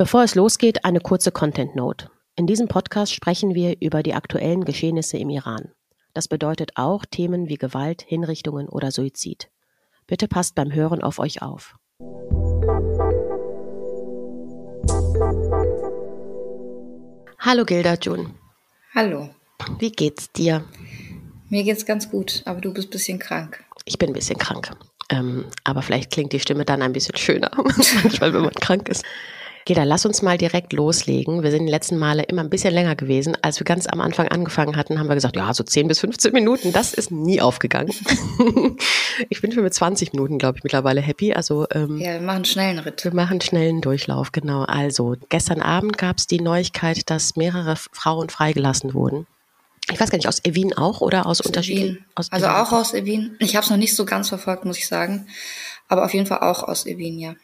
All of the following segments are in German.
Bevor es losgeht, eine kurze Content Note. In diesem Podcast sprechen wir über die aktuellen Geschehnisse im Iran. Das bedeutet auch Themen wie Gewalt, Hinrichtungen oder Suizid. Bitte passt beim Hören auf euch auf. Hallo Gilda Jun. Hallo. Wie geht's dir? Mir geht's ganz gut, aber du bist ein bisschen krank. Ich bin ein bisschen krank. Ähm, aber vielleicht klingt die Stimme dann ein bisschen schöner, manchmal, wenn man krank ist. Geda, lass uns mal direkt loslegen. Wir sind die letzten Male immer ein bisschen länger gewesen. Als wir ganz am Anfang angefangen hatten, haben wir gesagt, ja, so 10 bis 15 Minuten, das ist nie aufgegangen. ich bin schon mit 20 Minuten, glaube ich, mittlerweile happy. Also, ähm, ja, wir machen einen schnellen Ritt. Wir machen einen schnellen Durchlauf, genau. Also, gestern Abend gab es die Neuigkeit, dass mehrere Frauen freigelassen wurden. Ich weiß gar nicht, aus Evin auch oder aus, aus unterschiedlichen? Aus also auch aus Evin. Ich habe es noch nicht so ganz verfolgt, muss ich sagen. Aber auf jeden Fall auch aus Evin, ja.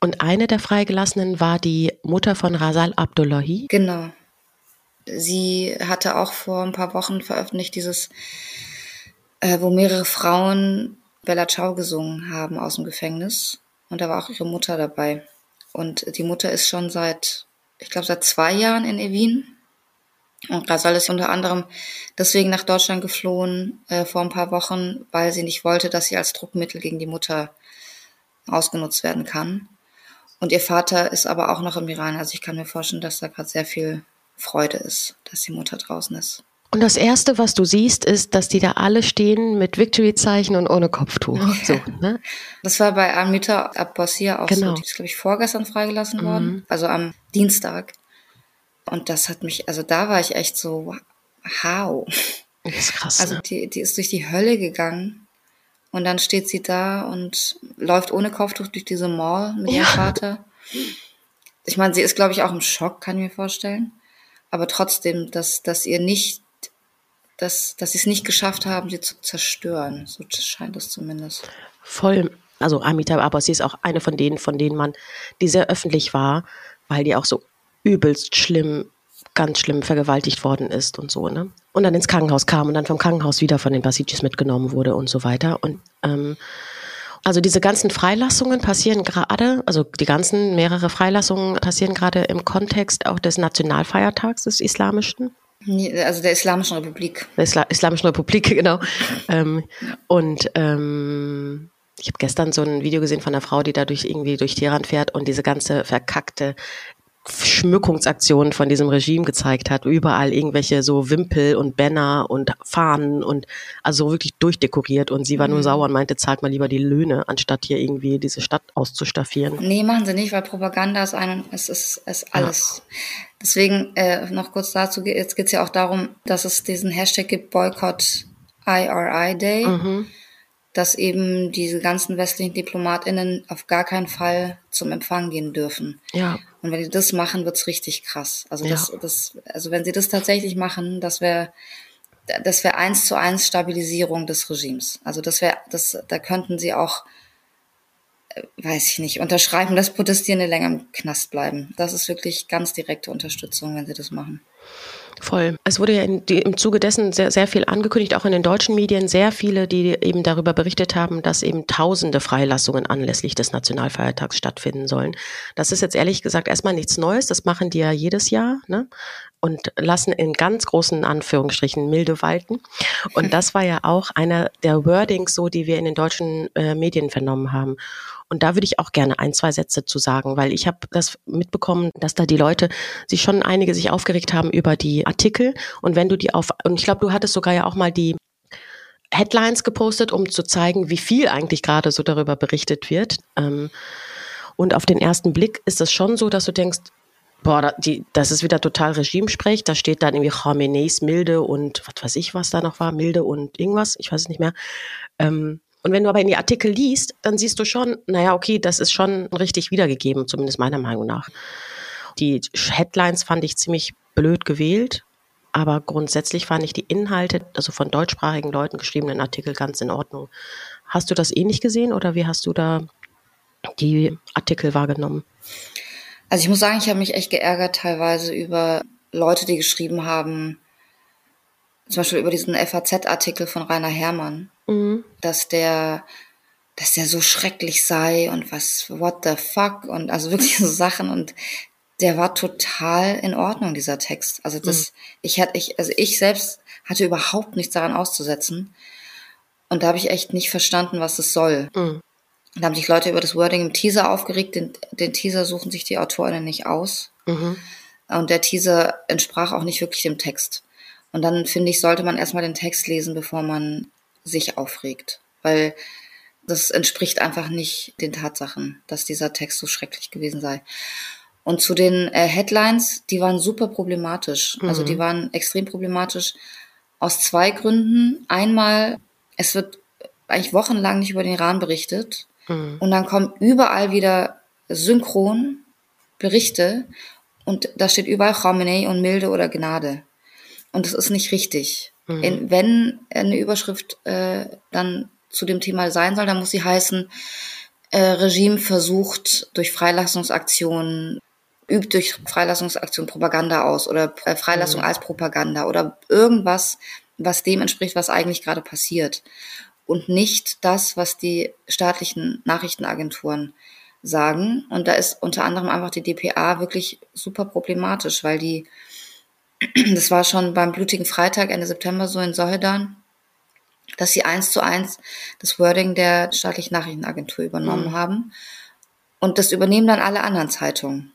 Und eine der Freigelassenen war die Mutter von Rasal Abdullahi. Genau. Sie hatte auch vor ein paar Wochen veröffentlicht dieses, äh, wo mehrere Frauen Bella Ciao gesungen haben aus dem Gefängnis. Und da war auch ihre Mutter dabei. Und die Mutter ist schon seit, ich glaube, seit zwei Jahren in Evin. Und Rasal ist unter anderem deswegen nach Deutschland geflohen äh, vor ein paar Wochen, weil sie nicht wollte, dass sie als Druckmittel gegen die Mutter ausgenutzt werden kann. Und ihr Vater ist aber auch noch im Iran. Also ich kann mir vorstellen, dass da gerade sehr viel Freude ist, dass die Mutter draußen ist. Und das Erste, was du siehst, ist, dass die da alle stehen mit Victory-Zeichen und ohne Kopftuch. So, ne? Das war bei Amita Abbasir auch genau. so. Die ist, glaube ich, vorgestern freigelassen mhm. worden. Also am Dienstag. Und das hat mich, also da war ich echt so, how? Das ist krass. Also ne? die, die ist durch die Hölle gegangen und dann steht sie da und läuft ohne Kopftuch durch diese Mall mit ja. ihrem Vater. Ich meine, sie ist, glaube ich, auch im Schock, kann ich mir vorstellen. Aber trotzdem, dass, dass ihr nicht, dass, dass sie es nicht geschafft haben, sie zu zerstören. So scheint es zumindest. Voll. Also Amitabh Abbas, sie ist auch eine von denen, von denen man, die sehr öffentlich war, weil die auch so übelst schlimm ganz schlimm vergewaltigt worden ist und so, ne? Und dann ins Krankenhaus kam und dann vom Krankenhaus wieder von den Basicis mitgenommen wurde und so weiter. Und ähm, also diese ganzen Freilassungen passieren gerade, also die ganzen mehrere Freilassungen passieren gerade im Kontext auch des Nationalfeiertags des Islamischen. Also der Islamischen Republik. Der Isla Islamischen Republik, genau. ähm, und ähm, ich habe gestern so ein Video gesehen von einer Frau, die da durch irgendwie durch Teheran fährt und diese ganze verkackte Schmückungsaktionen von diesem Regime gezeigt hat. Überall irgendwelche so Wimpel und Banner und Fahnen und also wirklich durchdekoriert. Und sie war nur mhm. sauer und meinte, zahlt mal lieber die Löhne, anstatt hier irgendwie diese Stadt auszustaffieren. Nee, machen sie nicht, weil Propaganda ist ein, es ist, ist alles. Ja. Deswegen äh, noch kurz dazu, jetzt geht's ja auch darum, dass es diesen Hashtag gibt, Boycott IRI Day. Mhm dass eben diese ganzen westlichen DiplomatInnen auf gar keinen Fall zum Empfang gehen dürfen. Ja. Und wenn die das machen, wird's richtig krass. Also das, ja. das, also wenn sie das tatsächlich machen, das wäre das wäre eins zu eins Stabilisierung des Regimes. Also das wäre, das, da könnten sie auch, äh, weiß ich nicht, unterschreiben, dass Protestierende länger im Knast bleiben. Das ist wirklich ganz direkte Unterstützung, wenn sie das machen. Voll. Es wurde ja in, die, im Zuge dessen sehr, sehr viel angekündigt, auch in den deutschen Medien, sehr viele, die eben darüber berichtet haben, dass eben tausende Freilassungen anlässlich des Nationalfeiertags stattfinden sollen. Das ist jetzt ehrlich gesagt erstmal nichts Neues, das machen die ja jedes Jahr ne? und lassen in ganz großen Anführungsstrichen milde walten. Und das war ja auch einer der Wordings so, die wir in den deutschen äh, Medien vernommen haben. Und da würde ich auch gerne ein, zwei Sätze zu sagen, weil ich habe das mitbekommen, dass da die Leute sich schon einige sich aufgeregt haben über die Artikel. Und wenn du die auf, und ich glaube, du hattest sogar ja auch mal die Headlines gepostet, um zu zeigen, wie viel eigentlich gerade so darüber berichtet wird. Ähm, und auf den ersten Blick ist es schon so, dass du denkst, boah, die, das ist wieder total Regimesprech. Da steht dann irgendwie Khamenei's milde und was weiß ich, was da noch war, milde und irgendwas, ich weiß es nicht mehr. Ähm, und wenn du aber in die Artikel liest, dann siehst du schon, naja, okay, das ist schon richtig wiedergegeben, zumindest meiner Meinung nach. Die Headlines fand ich ziemlich blöd gewählt, aber grundsätzlich fand ich die Inhalte, also von deutschsprachigen Leuten geschriebenen Artikel ganz in Ordnung. Hast du das ähnlich gesehen oder wie hast du da die Artikel wahrgenommen? Also ich muss sagen, ich habe mich echt geärgert teilweise über Leute, die geschrieben haben, zum Beispiel über diesen FAZ-Artikel von Rainer Herrmann, mhm. dass der, dass der so schrecklich sei und was, what the fuck und also wirklich so Sachen und der war total in Ordnung, dieser Text. Also das, mhm. ich hatte, ich, also ich selbst hatte überhaupt nichts daran auszusetzen. Und da habe ich echt nicht verstanden, was es soll. Mhm. Da haben sich Leute über das Wording im Teaser aufgeregt. Den, den Teaser suchen sich die AutorInnen nicht aus. Mhm. Und der Teaser entsprach auch nicht wirklich dem Text. Und dann finde ich, sollte man erstmal den Text lesen, bevor man sich aufregt. Weil das entspricht einfach nicht den Tatsachen, dass dieser Text so schrecklich gewesen sei. Und zu den äh, Headlines, die waren super problematisch. Mhm. Also die mhm. waren extrem problematisch aus zwei Gründen. Einmal, es wird eigentlich wochenlang nicht über den Iran berichtet. Mhm. Und dann kommen überall wieder synchron Berichte und da steht überall Khamenei und Milde oder Gnade. Und das ist nicht richtig. Mhm. In, wenn eine Überschrift äh, dann zu dem Thema sein soll, dann muss sie heißen, äh, Regime versucht durch Freilassungsaktionen übt durch Freilassungsaktion Propaganda aus oder äh, Freilassung mhm. als Propaganda oder irgendwas, was dem entspricht, was eigentlich gerade passiert. Und nicht das, was die staatlichen Nachrichtenagenturen sagen. Und da ist unter anderem einfach die DPA wirklich super problematisch, weil die, das war schon beim blutigen Freitag Ende September so in Sohedan, dass sie eins zu eins das Wording der staatlichen Nachrichtenagentur übernommen mhm. haben. Und das übernehmen dann alle anderen Zeitungen.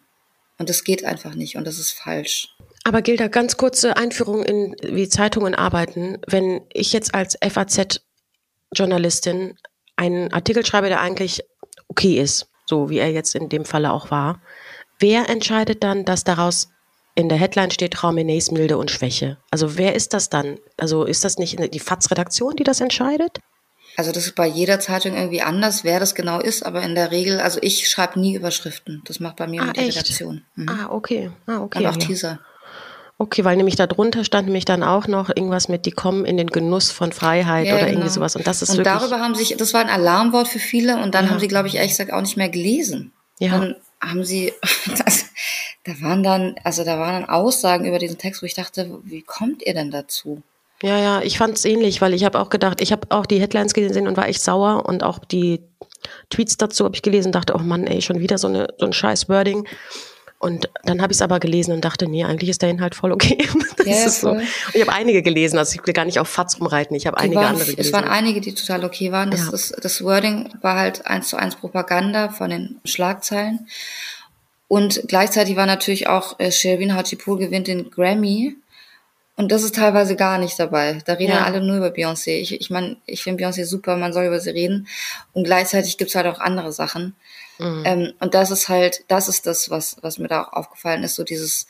Und das geht einfach nicht und das ist falsch. Aber Gilda, ganz kurze Einführung in wie Zeitungen arbeiten. Wenn ich jetzt als FAZ-Journalistin einen Artikel schreibe, der eigentlich okay ist, so wie er jetzt in dem Falle auch war, wer entscheidet dann, dass daraus in der Headline steht Traumenes Milde und Schwäche? Also wer ist das dann? Also ist das nicht die FAZ-Redaktion, die das entscheidet? Also das ist bei jeder Zeitung irgendwie anders, wer das genau ist, aber in der Regel, also ich schreibe nie Überschriften. Das macht bei mir ah, die echt? Redaktion. Mhm. Ah, okay. Ah, okay. Und auch ja. Teaser. Okay, weil nämlich darunter stand nämlich dann auch noch irgendwas mit, die kommen in den Genuss von Freiheit ja, oder genau. irgendwie sowas. Und das ist Und darüber haben sich, das war ein Alarmwort für viele und dann ja. haben sie, glaube ich, ehrlich gesagt auch nicht mehr gelesen. Ja. Dann haben sie, das, da waren dann, also da waren dann Aussagen über diesen Text, wo ich dachte, wie kommt ihr denn dazu? Ja, ja, ich fand es ähnlich, weil ich habe auch gedacht, ich habe auch die Headlines gesehen und war echt sauer und auch die Tweets dazu habe ich gelesen, dachte, oh Mann, ey, schon wieder so, eine, so ein scheiß Wording. Und dann habe ich es aber gelesen und dachte, nee, eigentlich ist der Inhalt voll okay. Das ja, ist so. Und ich habe einige gelesen, also ich will gar nicht auf Fatz rumreiten, ich habe einige waren, andere gelesen. Es waren einige, die total okay waren. Das, ja. das, das Wording war halt eins zu eins Propaganda von den Schlagzeilen. Und gleichzeitig war natürlich auch äh, Sherwin Hachipur gewinnt den Grammy und das ist teilweise gar nicht dabei. Da reden ja. alle nur über Beyoncé. Ich, ich meine, ich finde Beyoncé super, man soll über sie reden. Und gleichzeitig gibt's halt auch andere Sachen. Mhm. Ähm, und das ist halt, das ist das, was, was mir da auch aufgefallen ist, so dieses,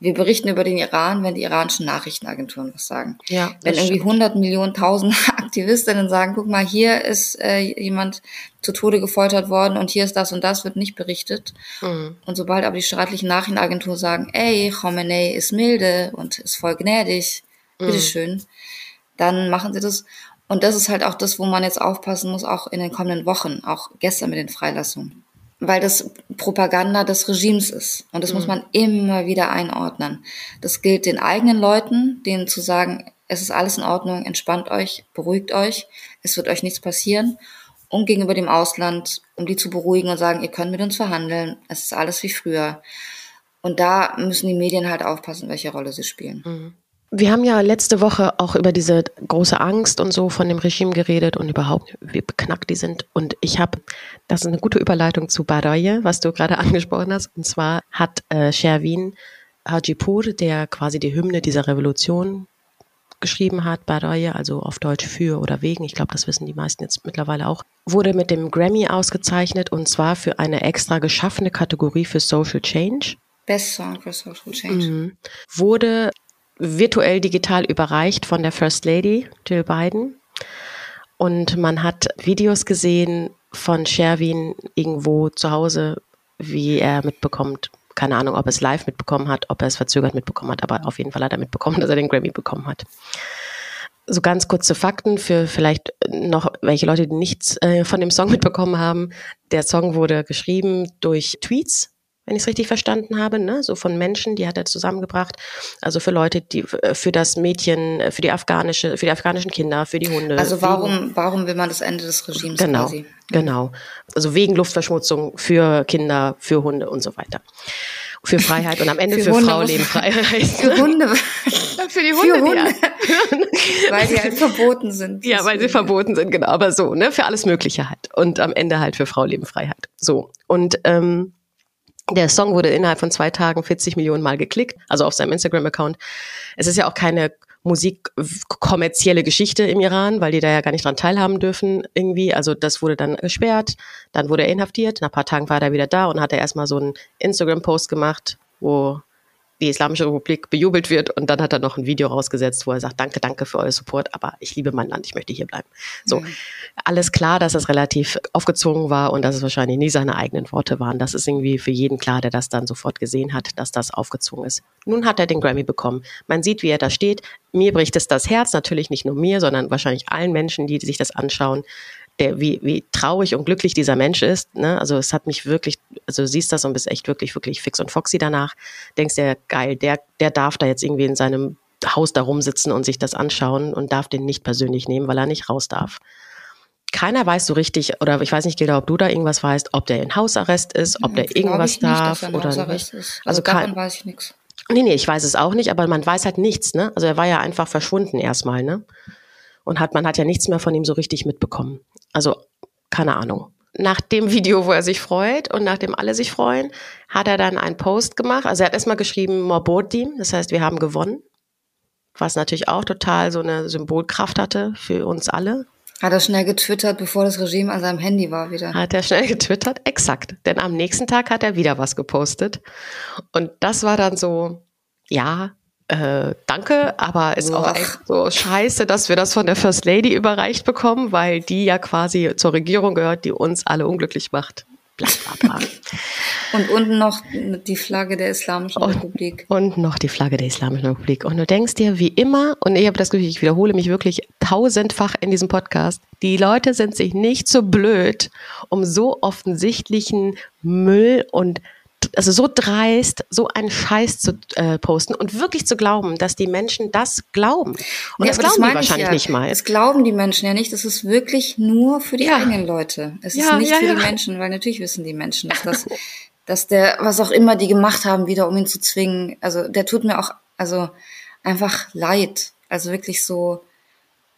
wir berichten über den Iran, wenn die iranischen Nachrichtenagenturen was sagen. Ja, wenn irgendwie stimmt. 100 Millionen, 1000 Aktivistinnen sagen, guck mal, hier ist äh, jemand zu Tode gefoltert worden und hier ist das und das, wird nicht berichtet. Mhm. Und sobald aber die staatlichen Nachrichtenagenturen sagen, ey, Khomeini ist milde und ist voll gnädig, mhm. bitteschön, dann machen sie das. Und das ist halt auch das, wo man jetzt aufpassen muss, auch in den kommenden Wochen, auch gestern mit den Freilassungen weil das Propaganda des Regimes ist. Und das mhm. muss man immer wieder einordnen. Das gilt den eigenen Leuten, denen zu sagen, es ist alles in Ordnung, entspannt euch, beruhigt euch, es wird euch nichts passieren. Und gegenüber dem Ausland, um die zu beruhigen und sagen, ihr könnt mit uns verhandeln, es ist alles wie früher. Und da müssen die Medien halt aufpassen, welche Rolle sie spielen. Mhm. Wir haben ja letzte Woche auch über diese große Angst und so von dem Regime geredet und überhaupt, wie beknackt die sind. Und ich habe, das ist eine gute Überleitung zu Baroye, was du gerade angesprochen hast. Und zwar hat äh, Sherwin Hajipur, der quasi die Hymne dieser Revolution geschrieben hat, Baroye, also auf Deutsch für oder wegen, ich glaube, das wissen die meisten jetzt mittlerweile auch, wurde mit dem Grammy ausgezeichnet und zwar für eine extra geschaffene Kategorie für Social Change. Best Song for Social Change. Mhm. Wurde virtuell digital überreicht von der First Lady Jill Biden. Und man hat Videos gesehen von Sherwin irgendwo zu Hause, wie er mitbekommt, keine Ahnung, ob er es live mitbekommen hat, ob er es verzögert mitbekommen hat, aber auf jeden Fall hat er mitbekommen, dass er den Grammy bekommen hat. So ganz kurze Fakten für vielleicht noch welche Leute, die nichts äh, von dem Song mitbekommen haben. Der Song wurde geschrieben durch Tweets wenn ich es richtig verstanden habe, ne? so von Menschen, die hat er zusammengebracht. Also für Leute, die für das Mädchen, für die afghanische, für die afghanischen Kinder, für die Hunde. Also warum, warum will man das Ende des Regimes genau, quasi? Genau. Also wegen Luftverschmutzung für Kinder, für Hunde und so weiter. für Freiheit und am Ende für, für Frau leben Freiheit. Für Hunde. für die Hunde, für Hunde. Ja. weil die halt verboten sind. Ja, weil sie verboten sind, genau. Aber so, ne, für alles Mögliche halt. Und am Ende halt für Frau leben Freiheit. So. Und ähm, der Song wurde innerhalb von zwei Tagen 40 Millionen Mal geklickt, also auf seinem Instagram-Account. Es ist ja auch keine musikkommerzielle Geschichte im Iran, weil die da ja gar nicht dran teilhaben dürfen irgendwie. Also das wurde dann gesperrt, dann wurde er inhaftiert, nach ein paar Tagen war er wieder da und hat er erstmal so einen Instagram-Post gemacht, wo die Islamische Republik bejubelt wird und dann hat er noch ein Video rausgesetzt, wo er sagt, danke, danke für euer Support, aber ich liebe mein Land, ich möchte hier bleiben. So, mhm. alles klar, dass das relativ aufgezwungen war und dass es wahrscheinlich nie seine eigenen Worte waren. Das ist irgendwie für jeden klar, der das dann sofort gesehen hat, dass das aufgezwungen ist. Nun hat er den Grammy bekommen. Man sieht, wie er da steht. Mir bricht es das Herz, natürlich nicht nur mir, sondern wahrscheinlich allen Menschen, die sich das anschauen der, wie, wie traurig und glücklich dieser Mensch ist. Ne? Also es hat mich wirklich, also du siehst das und bist echt wirklich, wirklich fix und foxy danach. Denkst dir, geil, der, der darf da jetzt irgendwie in seinem Haus da rumsitzen und sich das anschauen und darf den nicht persönlich nehmen, weil er nicht raus darf. Keiner weiß so richtig, oder ich weiß nicht, Gilda, ob du da irgendwas weißt, ob der in Hausarrest ist, ob der irgendwas nicht, darf oder nicht. Ist. Also, also davon weiß ich nichts. Nee, nee, ich weiß es auch nicht, aber man weiß halt nichts, ne? Also er war ja einfach verschwunden erstmal, ne? Und hat, man hat ja nichts mehr von ihm so richtig mitbekommen. Also, keine Ahnung. Nach dem Video, wo er sich freut und nachdem alle sich freuen, hat er dann einen Post gemacht. Also er hat erstmal geschrieben, Morbodim, das heißt, wir haben gewonnen. Was natürlich auch total so eine Symbolkraft hatte für uns alle. Hat er schnell getwittert, bevor das Regime an seinem Handy war wieder. Hat er schnell getwittert, exakt. Denn am nächsten Tag hat er wieder was gepostet. Und das war dann so, ja, äh, danke, aber ist auch echt so scheiße, dass wir das von der First Lady überreicht bekommen, weil die ja quasi zur Regierung gehört, die uns alle unglücklich macht. Bla, bla, bla. Und unten noch die Flagge der Islamischen und, Republik. Und noch die Flagge der Islamischen Republik. Und du denkst dir, wie immer, und ich habe das Gefühl, ich wiederhole mich wirklich tausendfach in diesem Podcast, die Leute sind sich nicht so blöd, um so offensichtlichen Müll und also so dreist, so einen Scheiß zu äh, posten und wirklich zu glauben, dass die Menschen das glauben. Und ja, das glauben das die wahrscheinlich ja. nicht mal. Es glauben die Menschen ja nicht. Das ist wirklich nur für die ja. eigenen Leute. Es ist nicht für die Menschen, weil natürlich wissen die Menschen, dass das, dass der, was auch immer die gemacht haben, wieder um ihn zu zwingen, also der tut mir auch, also einfach leid. Also wirklich so,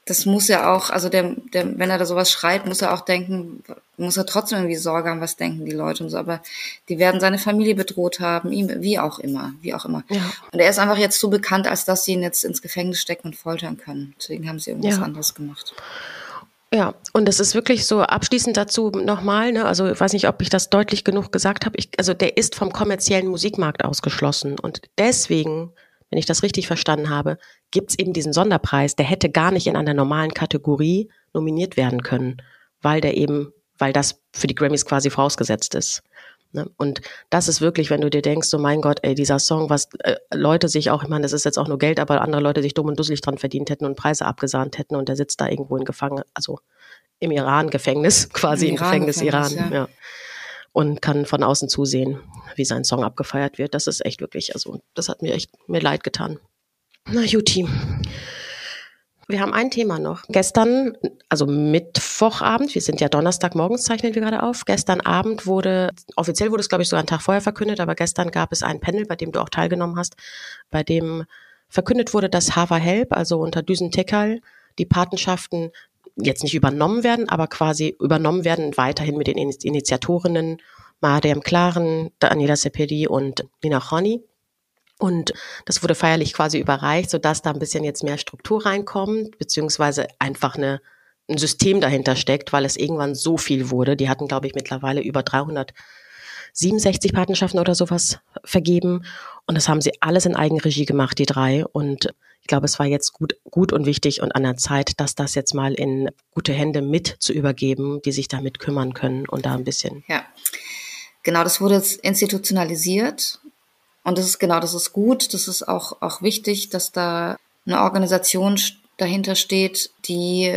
das muss ja auch, also der, der, wenn er da sowas schreibt, muss er auch denken, muss er trotzdem irgendwie Sorge haben, was denken die Leute und so. Aber die werden seine Familie bedroht haben, ihm, wie auch immer, wie auch immer. Ja. Und er ist einfach jetzt so bekannt, als dass sie ihn jetzt ins Gefängnis stecken und foltern können. Deswegen haben sie irgendwas ja. anderes gemacht. Ja, und es ist wirklich so abschließend dazu nochmal, ne, also ich weiß nicht, ob ich das deutlich genug gesagt habe. Ich, also der ist vom kommerziellen Musikmarkt ausgeschlossen und deswegen wenn ich das richtig verstanden habe, gibt es eben diesen Sonderpreis, der hätte gar nicht in einer normalen Kategorie nominiert werden können, weil der eben, weil das für die Grammys quasi vorausgesetzt ist. Ne? Und das ist wirklich, wenn du dir denkst, so mein Gott, ey, dieser Song, was äh, Leute sich auch, ich meine, das ist jetzt auch nur Geld, aber andere Leute sich dumm und dusselig dran verdient hätten und Preise abgesahnt hätten und der sitzt da irgendwo in Gefangen, also im Iran-Gefängnis, quasi im, im Gefängnis Iran. Iran ja. ja und kann von außen zusehen, wie sein Song abgefeiert wird. Das ist echt wirklich, also das hat mir echt mir leid getan. Na Juti. Wir haben ein Thema noch. Gestern, also Mittwochabend, wir sind ja Donnerstagmorgens, zeichnen wir gerade auf. Gestern Abend wurde, offiziell wurde es, glaube ich, sogar einen Tag vorher verkündet, aber gestern gab es ein Panel, bei dem du auch teilgenommen hast, bei dem verkündet wurde, dass Hava Help, also unter Düsen Tekal, die Patenschaften jetzt nicht übernommen werden, aber quasi übernommen werden weiterhin mit den Initiatorinnen Mariam Klaren, Daniela Sepedi und Nina Khani. Und das wurde feierlich quasi überreicht, sodass da ein bisschen jetzt mehr Struktur reinkommt, beziehungsweise einfach eine, ein System dahinter steckt, weil es irgendwann so viel wurde. Die hatten, glaube ich, mittlerweile über 367 Patenschaften oder sowas vergeben. Und das haben sie alles in Eigenregie gemacht, die drei. Und ich glaube, es war jetzt gut, gut und wichtig und an der Zeit, dass das jetzt mal in gute Hände mit zu übergeben, die sich damit kümmern können und da ein bisschen. Ja, genau, das wurde jetzt institutionalisiert und das ist genau, das ist gut, das ist auch, auch wichtig, dass da eine Organisation dahinter steht, die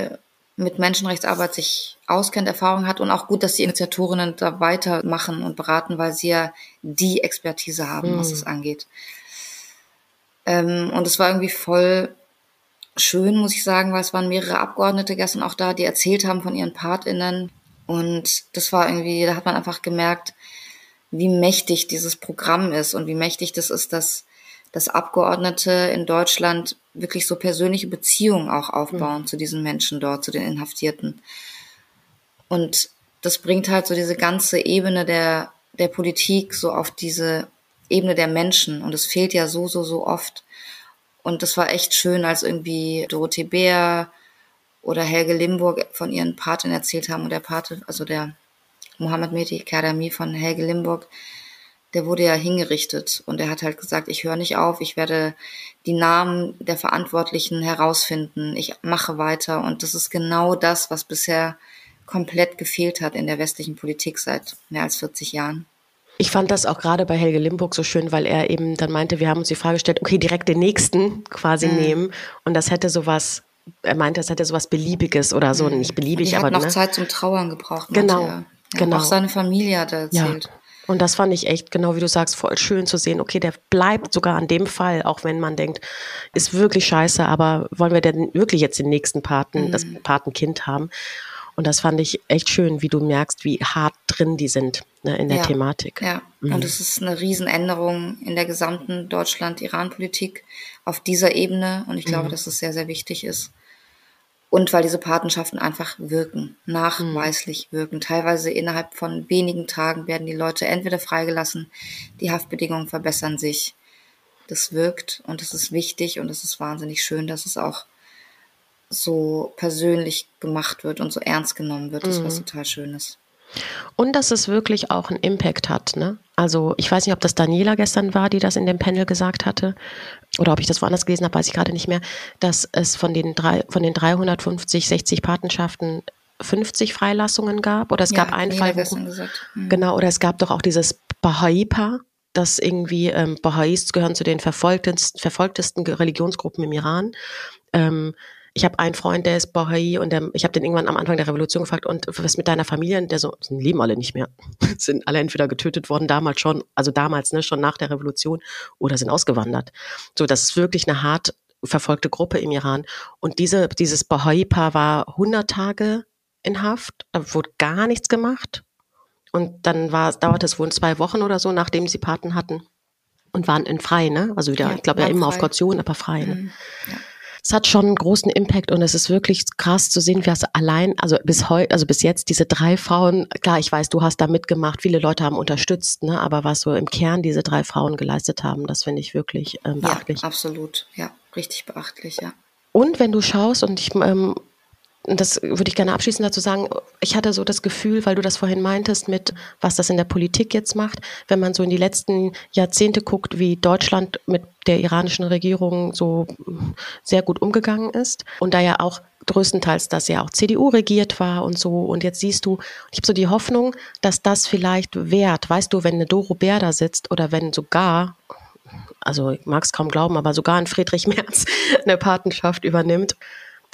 mit Menschenrechtsarbeit sich auskennt, Erfahrung hat und auch gut, dass die Initiatorinnen da weitermachen und beraten, weil sie ja die Expertise haben, hm. was es angeht. Ähm, und es war irgendwie voll schön, muss ich sagen, weil es waren mehrere Abgeordnete gestern auch da, die erzählt haben von ihren PartInnen. Und das war irgendwie, da hat man einfach gemerkt, wie mächtig dieses Programm ist und wie mächtig das ist, dass, dass Abgeordnete in Deutschland wirklich so persönliche Beziehungen auch aufbauen mhm. zu diesen Menschen dort, zu den Inhaftierten. Und das bringt halt so diese ganze Ebene der, der Politik so auf diese Ebene der Menschen. Und es fehlt ja so, so, so oft. Und das war echt schön, als irgendwie Dorothee Bär oder Helge Limburg von ihren Paten erzählt haben. Und der Pate, also der Mohammed Mehdi Kadami von Helge Limburg, der wurde ja hingerichtet und er hat halt gesagt, ich höre nicht auf, ich werde die Namen der Verantwortlichen herausfinden, ich mache weiter und das ist genau das, was bisher komplett gefehlt hat in der westlichen Politik seit mehr als 40 Jahren. Ich fand das auch gerade bei Helge Limburg so schön, weil er eben dann meinte, wir haben uns die Frage gestellt, okay, direkt den nächsten quasi mhm. nehmen und das hätte sowas er meinte, das hätte sowas Beliebiges oder so, mhm. nicht beliebig, er hat noch ne? Zeit zum Trauern gebraucht. Genau, ja, genau. Auch seine Familie hat er erzählt. Ja. Und das fand ich echt, genau wie du sagst, voll schön zu sehen. Okay, der bleibt sogar an dem Fall, auch wenn man denkt, ist wirklich scheiße, aber wollen wir denn wirklich jetzt den nächsten Paten, mhm. das Patenkind haben? Und das fand ich echt schön, wie du merkst, wie hart drin die sind ne, in der ja. Thematik. Ja, mhm. und es ist eine Riesenänderung in der gesamten Deutschland-Iran-Politik auf dieser Ebene. Und ich glaube, mhm. dass es sehr, sehr wichtig ist. Und weil diese Patenschaften einfach wirken, nachweislich mhm. wirken. Teilweise innerhalb von wenigen Tagen werden die Leute entweder freigelassen, die Haftbedingungen verbessern sich. Das wirkt und es ist wichtig und es ist wahnsinnig schön, dass es auch so persönlich gemacht wird und so ernst genommen wird. Das ist was mhm. total Schönes. Und dass es wirklich auch einen Impact hat. Ne? Also ich weiß nicht, ob das Daniela gestern war, die das in dem Panel gesagt hatte, oder ob ich das woanders gelesen habe, weiß ich gerade nicht mehr, dass es von den, drei, von den 350, 60 Patenschaften 50 Freilassungen gab. Oder es ja, gab einen Fall, wo, mhm. genau, oder es gab doch auch dieses Bahai-Paar, das irgendwie ähm, Baha'is gehören zu den verfolgtesten, verfolgtesten Religionsgruppen im Iran. Ähm, ich habe einen Freund, der ist Bahai und der, ich habe den irgendwann am Anfang der Revolution gefragt, und was mit deiner Familie? Der so, leben alle nicht mehr. sind alle entweder getötet worden, damals schon, also damals, ne, schon nach der Revolution, oder sind ausgewandert. So, das ist wirklich eine hart verfolgte Gruppe im Iran. Und diese, dieses Bahai-Paar war 100 Tage in Haft, da wurde gar nichts gemacht. Und dann war, dauerte es wohl zwei Wochen oder so, nachdem sie Paten hatten. Und waren in frei, ne? Also wieder, ja, ich glaube ja immer frei. auf Kaution, aber frei. Ne? Mhm, ja es hat schon einen großen Impact und es ist wirklich krass zu sehen, wie es allein, also bis heute, also bis jetzt diese drei Frauen, klar, ich weiß, du hast da mitgemacht, viele Leute haben unterstützt, ne, aber was so im Kern diese drei Frauen geleistet haben, das finde ich wirklich ähm, beachtlich. Ja, absolut, ja, richtig beachtlich, ja. Und wenn du schaust, und ich ähm, das würde ich gerne abschließend dazu sagen, ich hatte so das Gefühl, weil du das vorhin meintest, mit was das in der Politik jetzt macht, wenn man so in die letzten Jahrzehnte guckt, wie Deutschland mit der iranischen Regierung so sehr gut umgegangen ist und da ja auch größtenteils das ja auch CDU regiert war und so. Und jetzt siehst du, ich habe so die Hoffnung, dass das vielleicht wert, weißt du, wenn eine Doro Bär da sitzt oder wenn sogar also ich mag es kaum glauben, aber sogar ein Friedrich Merz eine Patenschaft übernimmt,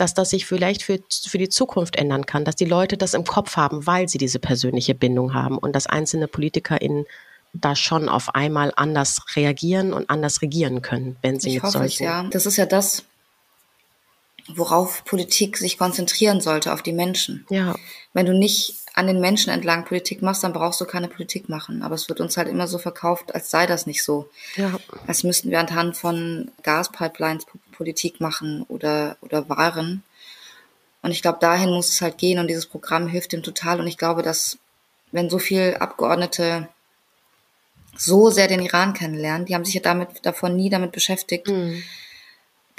dass das sich vielleicht für, für die Zukunft ändern kann, dass die Leute das im Kopf haben, weil sie diese persönliche Bindung haben und dass einzelne PolitikerInnen da schon auf einmal anders reagieren und anders regieren können, wenn sie ich mit hoffe solchen. Es, ja. Das ist ja das, worauf Politik sich konzentrieren sollte, auf die Menschen. Ja. Wenn du nicht an den Menschen entlang Politik machst, dann brauchst du keine Politik machen. Aber es wird uns halt immer so verkauft, als sei das nicht so. Ja. Als müssten wir anhand von Gaspipelines Politik machen oder, oder Waren. Und ich glaube, dahin muss es halt gehen und dieses Programm hilft dem total. Und ich glaube, dass wenn so viele Abgeordnete so sehr den Iran kennenlernen, die haben sich ja damit davon nie damit beschäftigt, mhm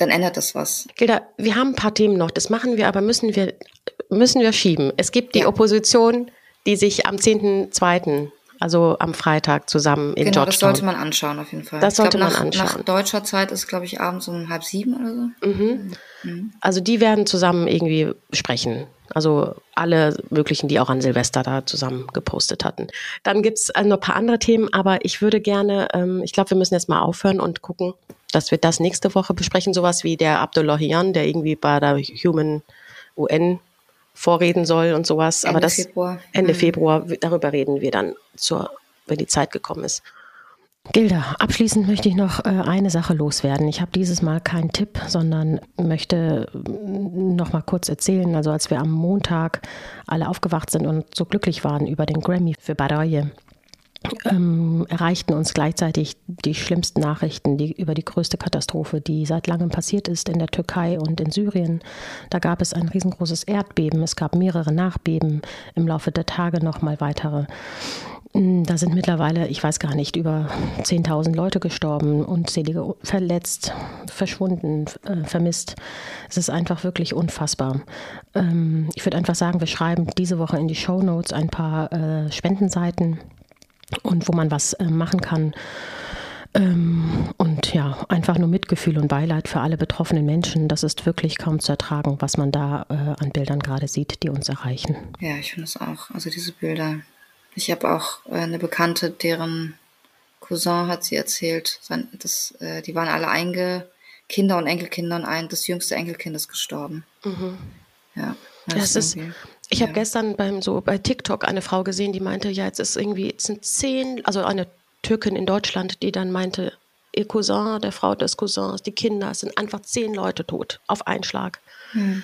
dann ändert das was. Gilda, wir haben ein paar Themen noch. Das machen wir, aber müssen wir, müssen wir schieben. Es gibt die ja. Opposition, die sich am 10.2., also am Freitag zusammen in genau, Georgetown. das sollte man anschauen auf jeden Fall. Das sollte glaub, man nach, anschauen. Nach deutscher Zeit ist, glaube ich, abends um halb sieben oder so. Mhm. Mhm. Also die werden zusammen irgendwie sprechen. Also alle möglichen, die auch an Silvester da zusammen gepostet hatten. Dann gibt's äh, noch ein paar andere Themen, aber ich würde gerne, ähm, ich glaube, wir müssen jetzt mal aufhören und gucken, dass wir das nächste Woche besprechen. Sowas wie der Abdullahian, der irgendwie bei der Human UN vorreden soll und sowas. Ende aber das Februar. Ende mhm. Februar, darüber reden wir dann zur, wenn die Zeit gekommen ist. Gilda, abschließend möchte ich noch äh, eine Sache loswerden. Ich habe dieses Mal keinen Tipp, sondern möchte mm, noch mal kurz erzählen. Also als wir am Montag alle aufgewacht sind und so glücklich waren über den Grammy für Baraye, ähm, erreichten uns gleichzeitig die schlimmsten Nachrichten die, über die größte Katastrophe, die seit langem passiert ist in der Türkei und in Syrien. Da gab es ein riesengroßes Erdbeben, es gab mehrere Nachbeben, im Laufe der Tage nochmal weitere. Mm, da sind mittlerweile, ich weiß gar nicht, über 10.000 Leute gestorben, unzählige verletzt, verschwunden, äh, vermisst. Es ist einfach wirklich unfassbar. Ähm, ich würde einfach sagen, wir schreiben diese Woche in die Show Notes ein paar äh, Spendenseiten und wo man was äh, machen kann. Ähm, und ja, einfach nur Mitgefühl und Beileid für alle betroffenen Menschen. Das ist wirklich kaum zu ertragen, was man da äh, an Bildern gerade sieht, die uns erreichen. Ja, ich finde es auch. Also diese Bilder. Ich habe auch äh, eine Bekannte, deren Cousin hat sie erzählt, sein, das, äh, die waren alle einge Kinder und Enkelkinder und ein das jüngste Enkelkind ist gestorben. Mhm. Ja. Das, das ist, ich ja. habe gestern beim so bei TikTok eine Frau gesehen, die meinte, ja, jetzt ist irgendwie, es sind zehn, also eine Türkin in Deutschland, die dann meinte, ihr Cousin, der Frau des Cousins, die Kinder, es sind einfach zehn Leute tot auf einen Schlag. Hm.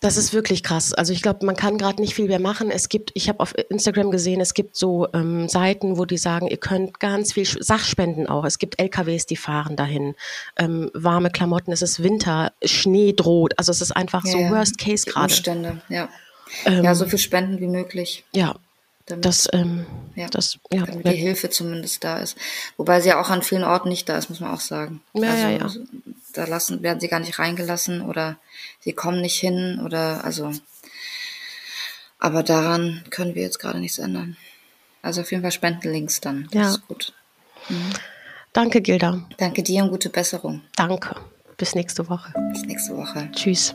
Das ist wirklich krass. Also ich glaube, man kann gerade nicht viel mehr machen. Es gibt, ich habe auf Instagram gesehen, es gibt so ähm, Seiten, wo die sagen, ihr könnt ganz viel Sachspenden auch. Es gibt LKWs, die fahren dahin. Ähm, warme Klamotten, es ist Winter, Schnee droht. Also es ist einfach ja, so Worst Case gerade. Umstände, ja. Ähm, ja, so viel Spenden wie möglich. Ja. Damit, das, ähm, ja, das, ja, damit die Hilfe zumindest da ist. Wobei sie ja auch an vielen Orten nicht da ist, muss man auch sagen. Ja, also, ja, ja. Da lassen, werden sie gar nicht reingelassen oder sie kommen nicht hin oder, also, aber daran können wir jetzt gerade nichts ändern. Also auf jeden Fall Spendenlinks dann. Das ja. ist gut. Mhm. Danke, Gilda. Danke dir und gute Besserung. Danke. Bis nächste Woche. Bis nächste Woche. Tschüss.